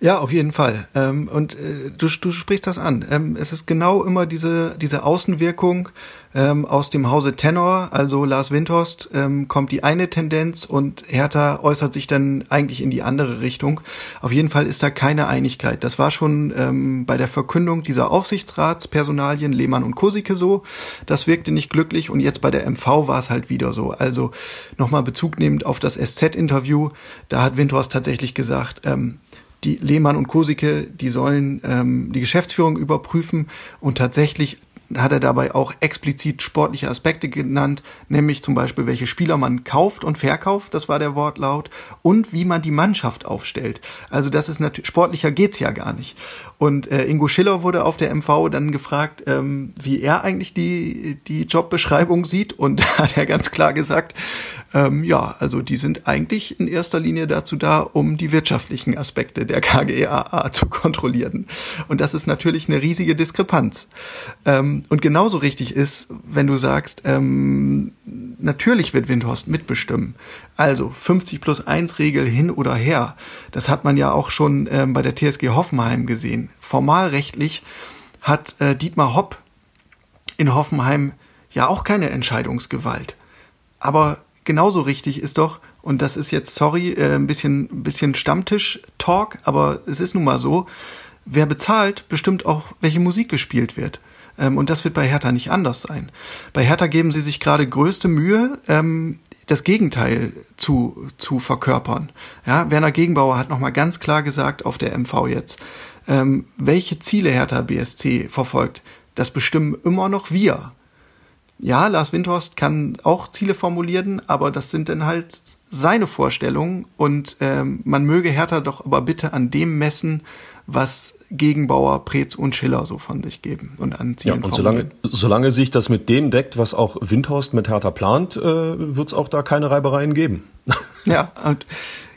Ja, auf jeden Fall. Ähm, und äh, du, du sprichst das an. Ähm, es ist genau immer diese, diese Außenwirkung ähm, aus dem Hause Tenor, also Lars Windhorst, ähm, kommt die eine Tendenz und Hertha äußert sich dann eigentlich in die andere Richtung. Auf jeden Fall ist da keine Einigkeit. Das war schon ähm, bei der Verkündung dieser Aufsichtsratspersonalien Lehmann und Kosicke so. Das wirkte nicht glücklich und jetzt bei der MV war es halt wieder so. Also nochmal Bezug nehmend auf das SZ-Interview, da hat Windhorst tatsächlich gesagt, ähm, die Lehmann und Kosicke, die sollen ähm, die Geschäftsführung überprüfen und tatsächlich hat er dabei auch explizit sportliche Aspekte genannt, nämlich zum Beispiel, welche Spieler man kauft und verkauft, das war der Wortlaut, und wie man die Mannschaft aufstellt. Also das ist natürlich, sportlicher geht's ja gar nicht. Und äh, Ingo Schiller wurde auf der MV dann gefragt, ähm, wie er eigentlich die, die Jobbeschreibung sieht. Und *laughs* da hat er ganz klar gesagt, ähm, ja, also die sind eigentlich in erster Linie dazu da, um die wirtschaftlichen Aspekte der KGAA zu kontrollieren. Und das ist natürlich eine riesige Diskrepanz. Ähm, und genauso richtig ist, wenn du sagst, ähm, natürlich wird Windhorst mitbestimmen. Also 50 plus 1 Regel hin oder her. Das hat man ja auch schon ähm, bei der TSG Hoffenheim gesehen. Formalrechtlich hat äh, Dietmar Hopp in Hoffenheim ja auch keine Entscheidungsgewalt. Aber genauso richtig ist doch, und das ist jetzt, sorry, äh, ein bisschen, bisschen Stammtisch-Talk, aber es ist nun mal so, wer bezahlt, bestimmt auch, welche Musik gespielt wird. Ähm, und das wird bei Hertha nicht anders sein. Bei Hertha geben sie sich gerade größte Mühe, ähm, das Gegenteil zu, zu verkörpern. Ja, Werner Gegenbauer hat nochmal ganz klar gesagt auf der MV jetzt, ähm, welche Ziele Hertha BSC verfolgt, das bestimmen immer noch wir. Ja, Lars Windhorst kann auch Ziele formulieren, aber das sind dann halt seine Vorstellungen und ähm, man möge Hertha doch aber bitte an dem messen, was Gegenbauer, Preetz und Schiller so von sich geben und an Zielen ja, und solange, solange sich das mit dem deckt, was auch Windhorst mit Hertha plant, äh, wird es auch da keine Reibereien geben. *laughs* ja, und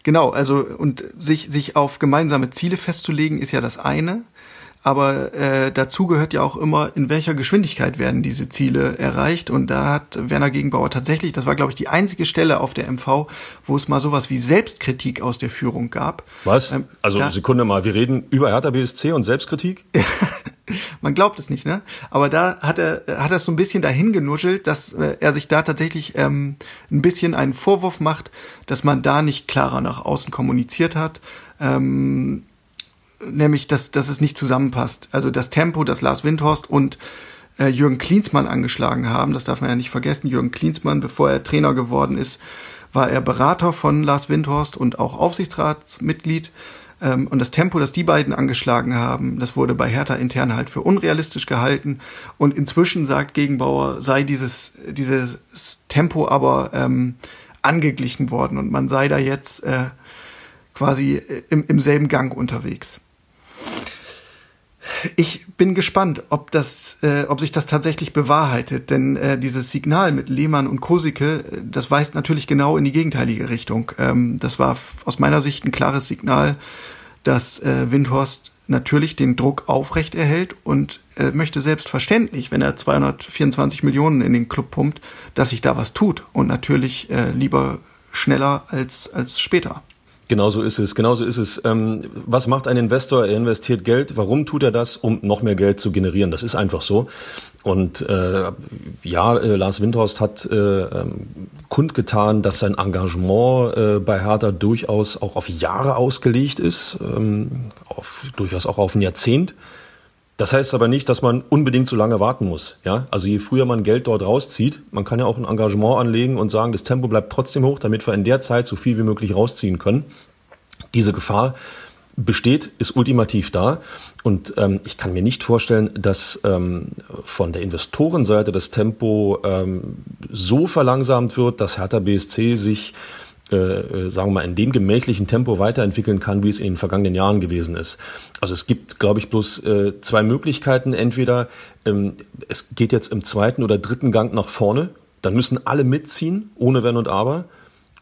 genau, also und sich, sich auf gemeinsame Ziele festzulegen, ist ja das eine aber äh, dazu gehört ja auch immer, in welcher Geschwindigkeit werden diese Ziele erreicht. Und da hat Werner Gegenbauer tatsächlich, das war, glaube ich, die einzige Stelle auf der MV, wo es mal sowas wie Selbstkritik aus der Führung gab. Was? Ähm, also da, Sekunde mal, wir reden über Hertha BSC und Selbstkritik? *laughs* Man glaubt es nicht, ne? Aber da hat er hat er so ein bisschen dahin genuschelt, dass äh, er sich da tatsächlich ähm, ein bisschen einen Vorwurf macht, dass man da nicht klarer nach außen kommuniziert hat. Ähm, nämlich, dass, dass es nicht zusammenpasst. Also das Tempo, das Lars Windhorst und äh, Jürgen Klinsmann angeschlagen haben, das darf man ja nicht vergessen. Jürgen Klinsmann, bevor er Trainer geworden ist, war er Berater von Lars Windhorst und auch Aufsichtsratsmitglied. Ähm, und das Tempo, das die beiden angeschlagen haben, das wurde bei Hertha intern halt für unrealistisch gehalten. Und inzwischen sagt Gegenbauer, sei dieses, dieses Tempo aber ähm, angeglichen worden und man sei da jetzt äh, quasi im, im selben Gang unterwegs. Ich bin gespannt, ob das, äh, ob sich das tatsächlich bewahrheitet, denn äh, dieses Signal mit Lehmann und Kosike, äh, das weist natürlich genau in die gegenteilige Richtung. Ähm, das war aus meiner Sicht ein klares Signal, dass äh, Windhorst natürlich den Druck aufrecht erhält und äh, möchte selbstverständlich, wenn er 224 Millionen in den Club pumpt, dass sich da was tut und natürlich äh, lieber schneller als, als später. Genauso ist es, genauso ist es. Ähm, was macht ein Investor? Er investiert Geld. Warum tut er das? Um noch mehr Geld zu generieren. Das ist einfach so. Und äh, ja, äh, Lars Windhorst hat äh, ähm, kundgetan, dass sein Engagement äh, bei Hertha durchaus auch auf Jahre ausgelegt ist, ähm, auf, durchaus auch auf ein Jahrzehnt. Das heißt aber nicht, dass man unbedingt so lange warten muss. Ja, also je früher man Geld dort rauszieht, man kann ja auch ein Engagement anlegen und sagen, das Tempo bleibt trotzdem hoch, damit wir in der Zeit so viel wie möglich rausziehen können. Diese Gefahr besteht, ist ultimativ da. Und ähm, ich kann mir nicht vorstellen, dass ähm, von der Investorenseite das Tempo ähm, so verlangsamt wird, dass Hertha BSC sich äh, äh, sagen wir mal, in dem gemächlichen Tempo weiterentwickeln kann, wie es in den vergangenen Jahren gewesen ist. Also es gibt, glaube ich, bloß äh, zwei Möglichkeiten. Entweder ähm, es geht jetzt im zweiten oder dritten Gang nach vorne, dann müssen alle mitziehen, ohne Wenn und Aber.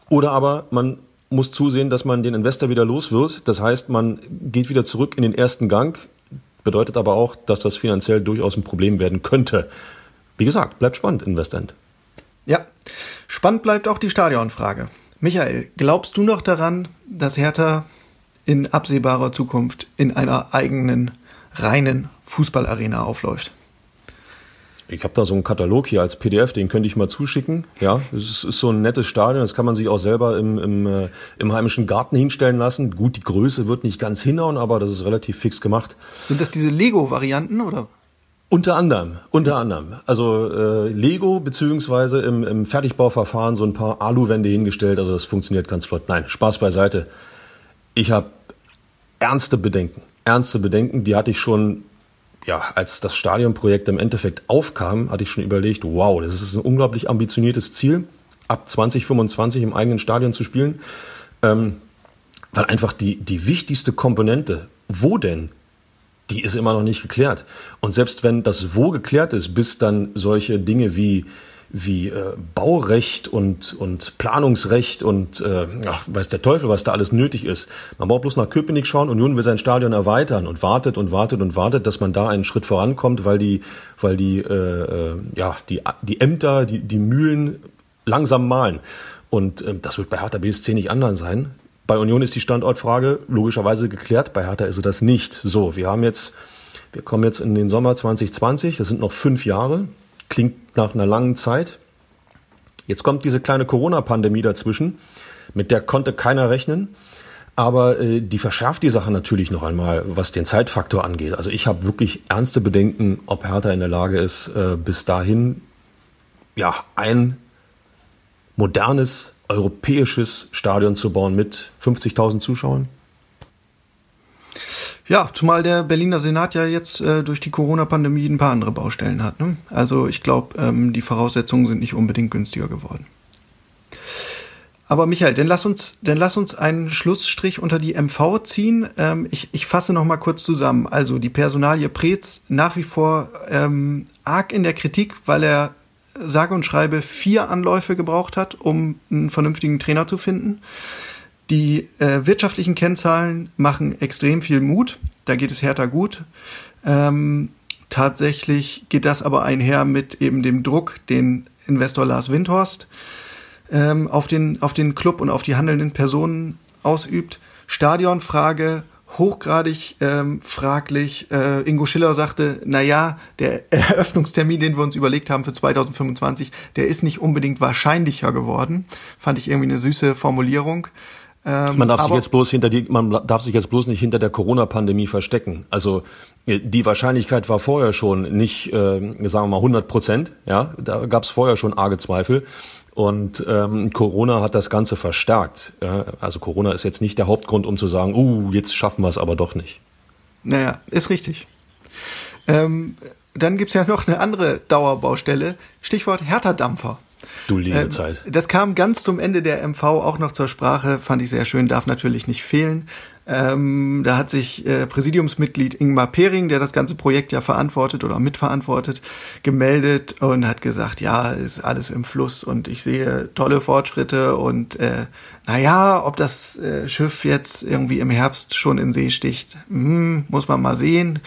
Oder aber man muss zusehen, dass man den Investor wieder los wird. Das heißt, man geht wieder zurück in den ersten Gang, bedeutet aber auch, dass das finanziell durchaus ein Problem werden könnte. Wie gesagt, bleibt spannend, Investment. Ja, spannend bleibt auch die Stadionfrage. Michael, glaubst du noch daran, dass Hertha in absehbarer Zukunft in einer eigenen reinen Fußballarena aufläuft? Ich habe da so einen Katalog hier als PDF, den könnte ich mal zuschicken. Ja, es ist so ein nettes Stadion, das kann man sich auch selber im, im, äh, im heimischen Garten hinstellen lassen. Gut, die Größe wird nicht ganz hinhauen, aber das ist relativ fix gemacht. Sind das diese Lego-Varianten oder? Unter anderem, unter anderem. Also äh, Lego beziehungsweise im, im Fertigbauverfahren so ein paar Aluwände hingestellt. Also das funktioniert ganz flott. Nein, Spaß beiseite. Ich habe ernste Bedenken. Ernste Bedenken, die hatte ich schon, ja, als das Stadionprojekt im Endeffekt aufkam, hatte ich schon überlegt, wow, das ist ein unglaublich ambitioniertes Ziel, ab 2025 im eigenen Stadion zu spielen. Ähm, weil einfach die, die wichtigste Komponente, wo denn die ist immer noch nicht geklärt. Und selbst wenn das Wo geklärt ist, bis dann solche Dinge wie wie äh, Baurecht und, und Planungsrecht und äh, ach, weiß der Teufel, was da alles nötig ist. Man braucht bloß nach Köpenick schauen und nun will sein Stadion erweitern und wartet und wartet und wartet, dass man da einen Schritt vorankommt, weil die, weil die, äh, äh ja, die, die Ämter, die, die Mühlen langsam malen. Und äh, das wird bei Hertha BSC nicht anders sein. Bei Union ist die Standortfrage logischerweise geklärt, bei Hertha ist sie das nicht. So, wir haben jetzt, wir kommen jetzt in den Sommer 2020, das sind noch fünf Jahre, klingt nach einer langen Zeit. Jetzt kommt diese kleine Corona-Pandemie dazwischen, mit der konnte keiner rechnen. Aber äh, die verschärft die Sache natürlich noch einmal, was den Zeitfaktor angeht. Also ich habe wirklich ernste Bedenken, ob Hertha in der Lage ist, äh, bis dahin ja ein modernes europäisches Stadion zu bauen mit 50.000 Zuschauern? Ja, zumal der Berliner Senat ja jetzt äh, durch die Corona-Pandemie ein paar andere Baustellen hat. Ne? Also ich glaube, ähm, die Voraussetzungen sind nicht unbedingt günstiger geworden. Aber Michael, dann lass uns, dann lass uns einen Schlussstrich unter die MV ziehen. Ähm, ich, ich fasse noch mal kurz zusammen. Also die Personalie Preetz nach wie vor ähm, arg in der Kritik, weil er sage und schreibe vier Anläufe gebraucht hat, um einen vernünftigen Trainer zu finden. Die äh, wirtschaftlichen Kennzahlen machen extrem viel Mut. Da geht es härter gut. Ähm, tatsächlich geht das aber einher mit eben dem Druck, den Investor Lars Windhorst ähm, auf, den, auf den Club und auf die handelnden Personen ausübt. Stadionfrage, hochgradig ähm, fraglich. Äh, Ingo Schiller sagte, na ja, der *laughs* Eröffnungstermin, den wir uns überlegt haben für 2025, der ist nicht unbedingt wahrscheinlicher geworden. Fand ich irgendwie eine süße Formulierung. Ähm, man darf sich jetzt bloß hinter die, man darf sich jetzt bloß nicht hinter der Corona-Pandemie verstecken. Also äh, die Wahrscheinlichkeit war vorher schon nicht, äh, sagen wir mal 100 Prozent. Ja, da gab es vorher schon arge Zweifel. Und ähm, Corona hat das Ganze verstärkt. Ja? Also Corona ist jetzt nicht der Hauptgrund, um zu sagen, uh, jetzt schaffen wir es aber doch nicht. Naja, ist richtig. Ähm, dann gibt's ja noch eine andere Dauerbaustelle, Stichwort Härterdampfer. Du liebe ähm, Zeit. Das kam ganz zum Ende der MV auch noch zur Sprache, fand ich sehr schön, darf natürlich nicht fehlen. Ähm, da hat sich äh, Präsidiumsmitglied Ingmar Pering, der das ganze Projekt ja verantwortet oder mitverantwortet, gemeldet und hat gesagt, ja, ist alles im Fluss und ich sehe tolle Fortschritte und äh, naja, ob das äh, Schiff jetzt irgendwie im Herbst schon in See sticht, hm, muss man mal sehen.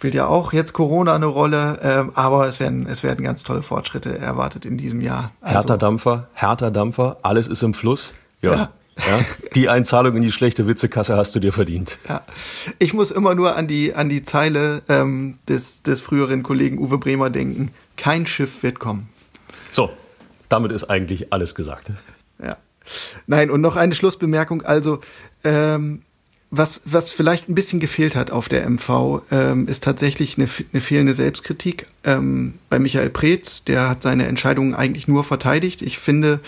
Spielt ja auch jetzt Corona eine Rolle, äh, aber es werden, es werden ganz tolle Fortschritte erwartet in diesem Jahr. Also, härter Dampfer, härter Dampfer, alles ist im Fluss. ja. ja. Ja, die Einzahlung in die schlechte Witzekasse hast du dir verdient. Ja. Ich muss immer nur an die, an die Zeile ähm, des, des früheren Kollegen Uwe Bremer denken. Kein Schiff wird kommen. So, damit ist eigentlich alles gesagt. Ja. Nein, und noch eine Schlussbemerkung. Also, ähm, was, was vielleicht ein bisschen gefehlt hat auf der MV, ähm, ist tatsächlich eine, eine fehlende Selbstkritik. Ähm, bei Michael Preetz, der hat seine Entscheidungen eigentlich nur verteidigt. Ich finde,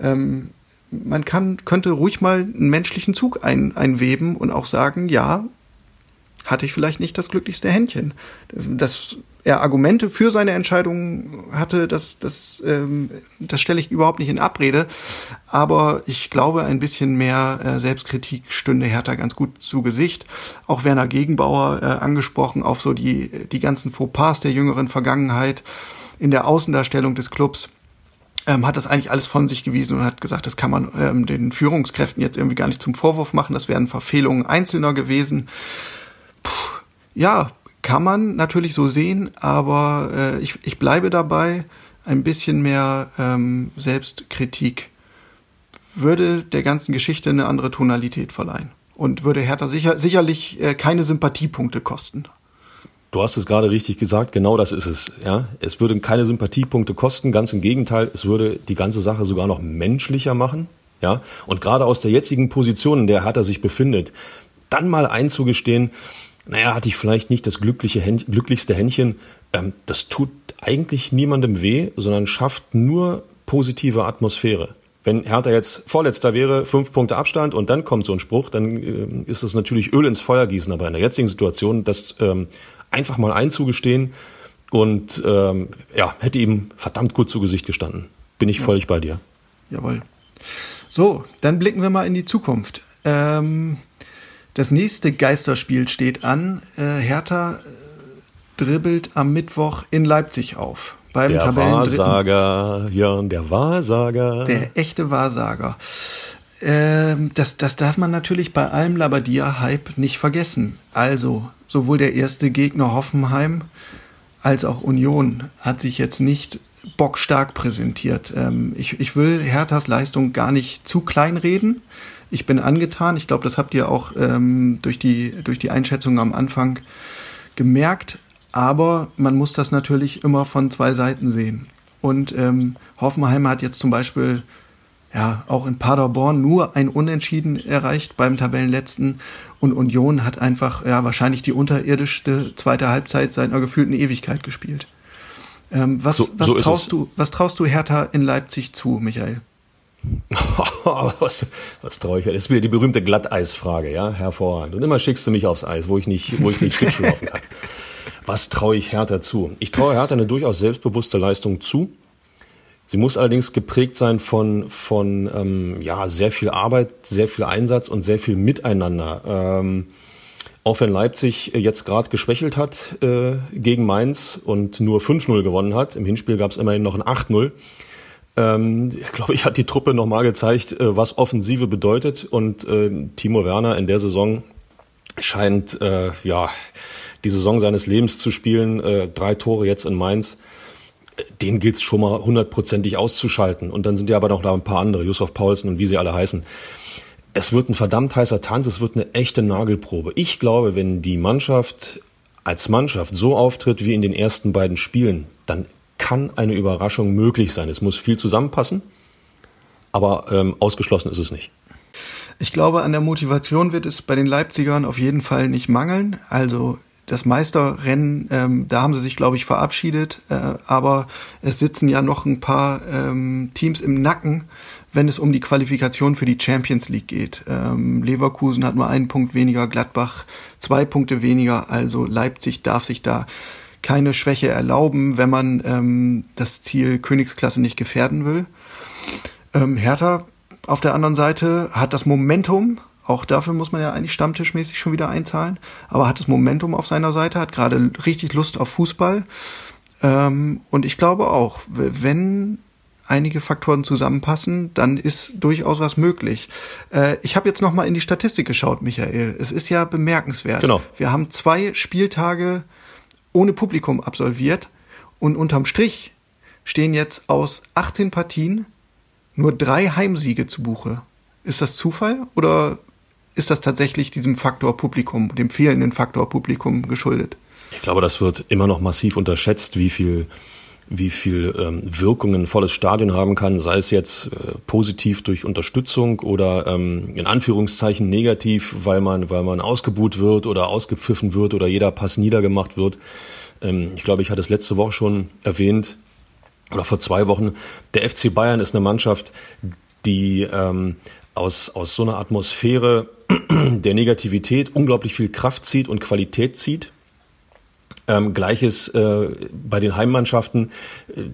ähm, man kann, könnte ruhig mal einen menschlichen Zug ein, einweben und auch sagen, ja, hatte ich vielleicht nicht das glücklichste Händchen. Dass er Argumente für seine Entscheidung hatte, das, das, ähm, das stelle ich überhaupt nicht in Abrede. Aber ich glaube, ein bisschen mehr äh, Selbstkritik stünde Hertha ganz gut zu Gesicht. Auch Werner Gegenbauer äh, angesprochen auf so die, die ganzen Fauxpas der jüngeren Vergangenheit in der Außendarstellung des Clubs ähm, hat das eigentlich alles von sich gewiesen und hat gesagt, das kann man ähm, den Führungskräften jetzt irgendwie gar nicht zum Vorwurf machen, das wären Verfehlungen Einzelner gewesen. Puh, ja, kann man natürlich so sehen, aber äh, ich, ich bleibe dabei, ein bisschen mehr ähm, Selbstkritik würde der ganzen Geschichte eine andere Tonalität verleihen und würde Hertha sicher, sicherlich äh, keine Sympathiepunkte kosten. Du hast es gerade richtig gesagt, genau das ist es. Ja, es würde keine Sympathiepunkte kosten, ganz im Gegenteil, es würde die ganze Sache sogar noch menschlicher machen. Ja, und gerade aus der jetzigen Position, in der Hertha sich befindet, dann mal einzugestehen, naja, hatte ich vielleicht nicht das glückliche, glücklichste Händchen, ähm, das tut eigentlich niemandem weh, sondern schafft nur positive Atmosphäre. Wenn Hertha jetzt Vorletzter wäre, fünf Punkte Abstand und dann kommt so ein Spruch, dann äh, ist es natürlich Öl ins Feuer gießen. Aber in der jetzigen Situation, das ähm, einfach mal einzugestehen und ähm, ja, hätte ihm verdammt gut zu Gesicht gestanden. Bin ich ja. völlig bei dir. Jawohl. So, dann blicken wir mal in die Zukunft. Ähm, das nächste Geisterspiel steht an. Äh, Hertha äh, dribbelt am Mittwoch in Leipzig auf. Beim der Wahrsager, ja, der Wahrsager. Der echte Wahrsager. Ähm, das, das darf man natürlich bei allem Labadia-Hype nicht vergessen. Also, sowohl der erste Gegner Hoffenheim als auch Union hat sich jetzt nicht bockstark präsentiert. Ähm, ich, ich will Herthas Leistung gar nicht zu klein reden. Ich bin angetan. Ich glaube, das habt ihr auch ähm, durch, die, durch die Einschätzung am Anfang gemerkt. Aber man muss das natürlich immer von zwei Seiten sehen. Und ähm, Hoffenheim hat jetzt zum Beispiel ja, auch in Paderborn nur ein Unentschieden erreicht beim Tabellenletzten und Union hat einfach ja wahrscheinlich die unterirdischste zweite Halbzeit seit einer gefühlten Ewigkeit gespielt. Ähm, was, so, was so traust du, was traust du Hertha in Leipzig zu, Michael? *laughs* was, was traue ich? Das ist wieder die berühmte Glatteisfrage, ja, hervorragend. Und immer schickst du mich aufs Eis, wo ich nicht, wo ich nicht Schlittschuh laufen kann. *laughs* Was traue ich Hertha zu? Ich traue Hertha eine durchaus selbstbewusste Leistung zu. Sie muss allerdings geprägt sein von, von ähm, ja, sehr viel Arbeit, sehr viel Einsatz und sehr viel Miteinander. Ähm, auch wenn Leipzig jetzt gerade geschwächelt hat äh, gegen Mainz und nur 5-0 gewonnen hat, im Hinspiel gab es immerhin noch ein 8-0, ähm, *laughs* glaube ich, hat die Truppe nochmal gezeigt, äh, was Offensive bedeutet. Und äh, Timo Werner in der Saison scheint äh, ja die Saison seines Lebens zu spielen. Äh, drei Tore jetzt in Mainz den gilt es schon mal hundertprozentig auszuschalten. Und dann sind ja aber noch da ein paar andere, Yusuf Paulsen und wie sie alle heißen. Es wird ein verdammt heißer Tanz, es wird eine echte Nagelprobe. Ich glaube, wenn die Mannschaft als Mannschaft so auftritt wie in den ersten beiden Spielen, dann kann eine Überraschung möglich sein. Es muss viel zusammenpassen, aber ähm, ausgeschlossen ist es nicht. Ich glaube, an der Motivation wird es bei den Leipzigern auf jeden Fall nicht mangeln. Also das Meisterrennen, ähm, da haben sie sich, glaube ich, verabschiedet. Äh, aber es sitzen ja noch ein paar ähm, Teams im Nacken, wenn es um die Qualifikation für die Champions League geht. Ähm, Leverkusen hat nur einen Punkt weniger, Gladbach zwei Punkte weniger. Also Leipzig darf sich da keine Schwäche erlauben, wenn man ähm, das Ziel Königsklasse nicht gefährden will. Ähm, Hertha auf der anderen Seite hat das Momentum, auch dafür muss man ja eigentlich stammtischmäßig schon wieder einzahlen. Aber hat das Momentum auf seiner Seite, hat gerade richtig Lust auf Fußball. Ähm, und ich glaube auch, wenn einige Faktoren zusammenpassen, dann ist durchaus was möglich. Äh, ich habe jetzt noch mal in die Statistik geschaut, Michael. Es ist ja bemerkenswert. Genau. Wir haben zwei Spieltage ohne Publikum absolviert und unterm Strich stehen jetzt aus 18 Partien nur drei Heimsiege zu Buche. Ist das Zufall oder ist das tatsächlich diesem Faktor Publikum, dem fehlenden Faktor Publikum geschuldet? Ich glaube, das wird immer noch massiv unterschätzt, wie viel wie viel ähm, Wirkung ein volles Stadion haben kann, sei es jetzt äh, positiv durch Unterstützung oder ähm, in Anführungszeichen negativ, weil man, weil man ausgebuht wird oder ausgepfiffen wird oder jeder Pass niedergemacht wird. Ähm, ich glaube, ich hatte es letzte Woche schon erwähnt oder vor zwei Wochen. Der FC Bayern ist eine Mannschaft, die ähm, aus, aus so einer Atmosphäre der Negativität unglaublich viel Kraft zieht und Qualität zieht. Ähm, Gleiches äh, bei den Heimmannschaften.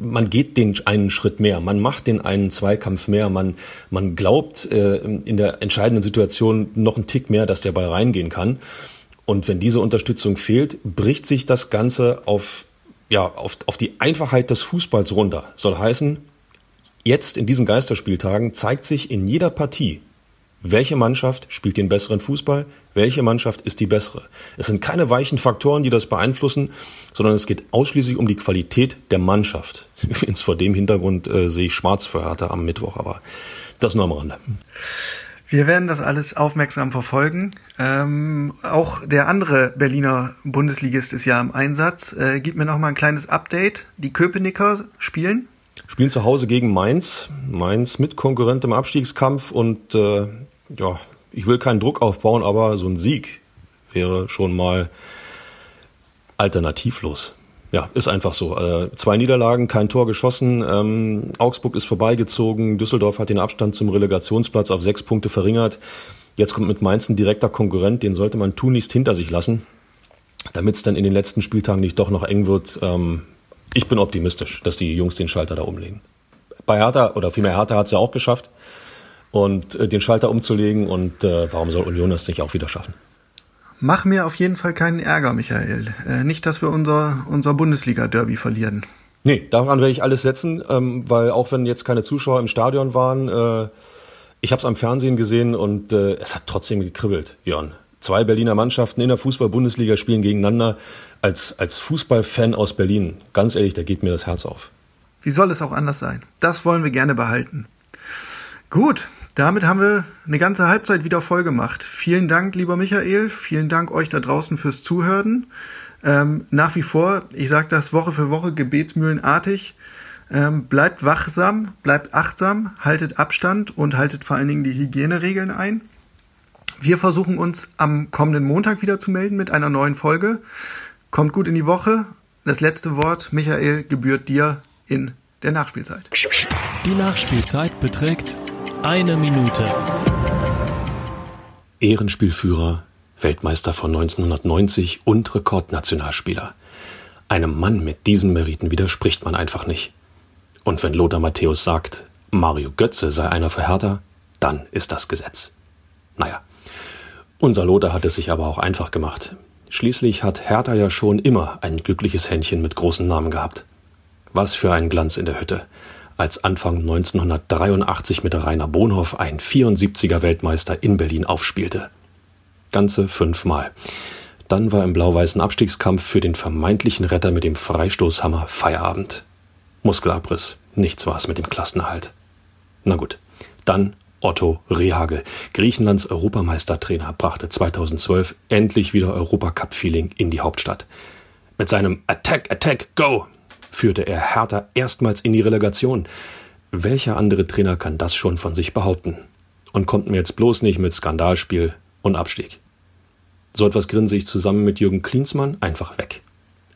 Man geht den einen Schritt mehr, man macht den einen Zweikampf mehr, man, man glaubt äh, in der entscheidenden Situation noch einen Tick mehr, dass der Ball reingehen kann. Und wenn diese Unterstützung fehlt, bricht sich das Ganze auf, ja, auf, auf die Einfachheit des Fußballs runter. Soll heißen, jetzt in diesen Geisterspieltagen zeigt sich in jeder Partie, welche Mannschaft spielt den besseren Fußball, welche Mannschaft ist die bessere. Es sind keine weichen Faktoren, die das beeinflussen, sondern es geht ausschließlich um die Qualität der Mannschaft. *laughs* Übrigens vor dem Hintergrund äh, sehe ich schwarz für Hertha am Mittwoch, aber das nur am Rande. Wir werden das alles aufmerksam verfolgen. Ähm, auch der andere Berliner Bundesligist ist ja im Einsatz. Äh, gib mir noch mal ein kleines Update. Die Köpenicker spielen? Spielen zu Hause gegen Mainz. Mainz mit Konkurrent im Abstiegskampf und äh, ja, ich will keinen Druck aufbauen, aber so ein Sieg wäre schon mal alternativlos. Ja, ist einfach so. Äh, zwei Niederlagen, kein Tor geschossen. Ähm, Augsburg ist vorbeigezogen. Düsseldorf hat den Abstand zum Relegationsplatz auf sechs Punkte verringert. Jetzt kommt mit Mainz ein direkter Konkurrent, den sollte man tunlichst hinter sich lassen, damit es dann in den letzten Spieltagen nicht doch noch eng wird. Ähm, ich bin optimistisch, dass die Jungs den Schalter da umlegen. Bei Hertha, oder vielmehr Hertha hat es ja auch geschafft und äh, den Schalter umzulegen. Und äh, warum soll Union das nicht auch wieder schaffen? Mach mir auf jeden Fall keinen Ärger, Michael. Äh, nicht, dass wir unser, unser Bundesliga-Derby verlieren. Nee, daran werde ich alles setzen, ähm, weil auch wenn jetzt keine Zuschauer im Stadion waren, äh, ich habe es am Fernsehen gesehen und äh, es hat trotzdem gekribbelt, Jörn. Zwei Berliner Mannschaften in der Fußball-Bundesliga spielen gegeneinander. Als, als Fußballfan aus Berlin, ganz ehrlich, da geht mir das Herz auf. Wie soll es auch anders sein? Das wollen wir gerne behalten. Gut, damit haben wir eine ganze Halbzeit wieder voll gemacht. Vielen Dank, lieber Michael. Vielen Dank euch da draußen fürs Zuhören. Ähm, nach wie vor, ich sage das Woche für Woche gebetsmühlenartig. Ähm, bleibt wachsam, bleibt achtsam, haltet Abstand und haltet vor allen Dingen die Hygieneregeln ein. Wir versuchen uns am kommenden Montag wieder zu melden mit einer neuen Folge. Kommt gut in die Woche. Das letzte Wort, Michael, gebührt dir in der Nachspielzeit. Die Nachspielzeit beträgt Eine Minute. Ehrenspielführer, Weltmeister von 1990 und Rekordnationalspieler. Einem Mann mit diesen Meriten widerspricht man einfach nicht. Und wenn Lothar Matthäus sagt, Mario Götze sei einer für Hertha, dann ist das Gesetz. Naja, unser Lothar hat es sich aber auch einfach gemacht. Schließlich hat Hertha ja schon immer ein glückliches Händchen mit großen Namen gehabt. Was für ein Glanz in der Hütte, als Anfang 1983 mit Rainer Bonhoff ein 74er Weltmeister in Berlin aufspielte. Ganze fünfmal. Dann war im blau-weißen Abstiegskampf für den vermeintlichen Retter mit dem Freistoßhammer Feierabend. Muskelabriss, nichts war es mit dem Klassenerhalt. Na gut, dann Otto Rehagel, Griechenlands Europameistertrainer, brachte 2012 endlich wieder Europacup-Feeling in die Hauptstadt. Mit seinem Attack, Attack, Go führte er Hertha erstmals in die Relegation. Welcher andere Trainer kann das schon von sich behaupten? Und kommt mir jetzt bloß nicht mit Skandalspiel und Abstieg. So etwas grinse ich zusammen mit Jürgen Klinsmann einfach weg.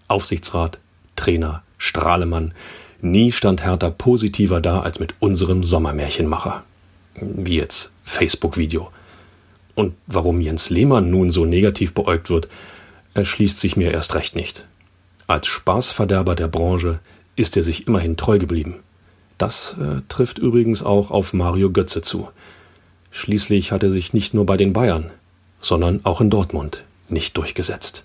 Aufsichtsrat, Trainer, Strahlemann. Nie stand Hertha positiver da als mit unserem Sommermärchenmacher. Wie jetzt Facebook-Video. Und warum Jens Lehmann nun so negativ beäugt wird, erschließt sich mir erst recht nicht. Als Spaßverderber der Branche ist er sich immerhin treu geblieben. Das äh, trifft übrigens auch auf Mario Götze zu. Schließlich hat er sich nicht nur bei den Bayern, sondern auch in Dortmund nicht durchgesetzt.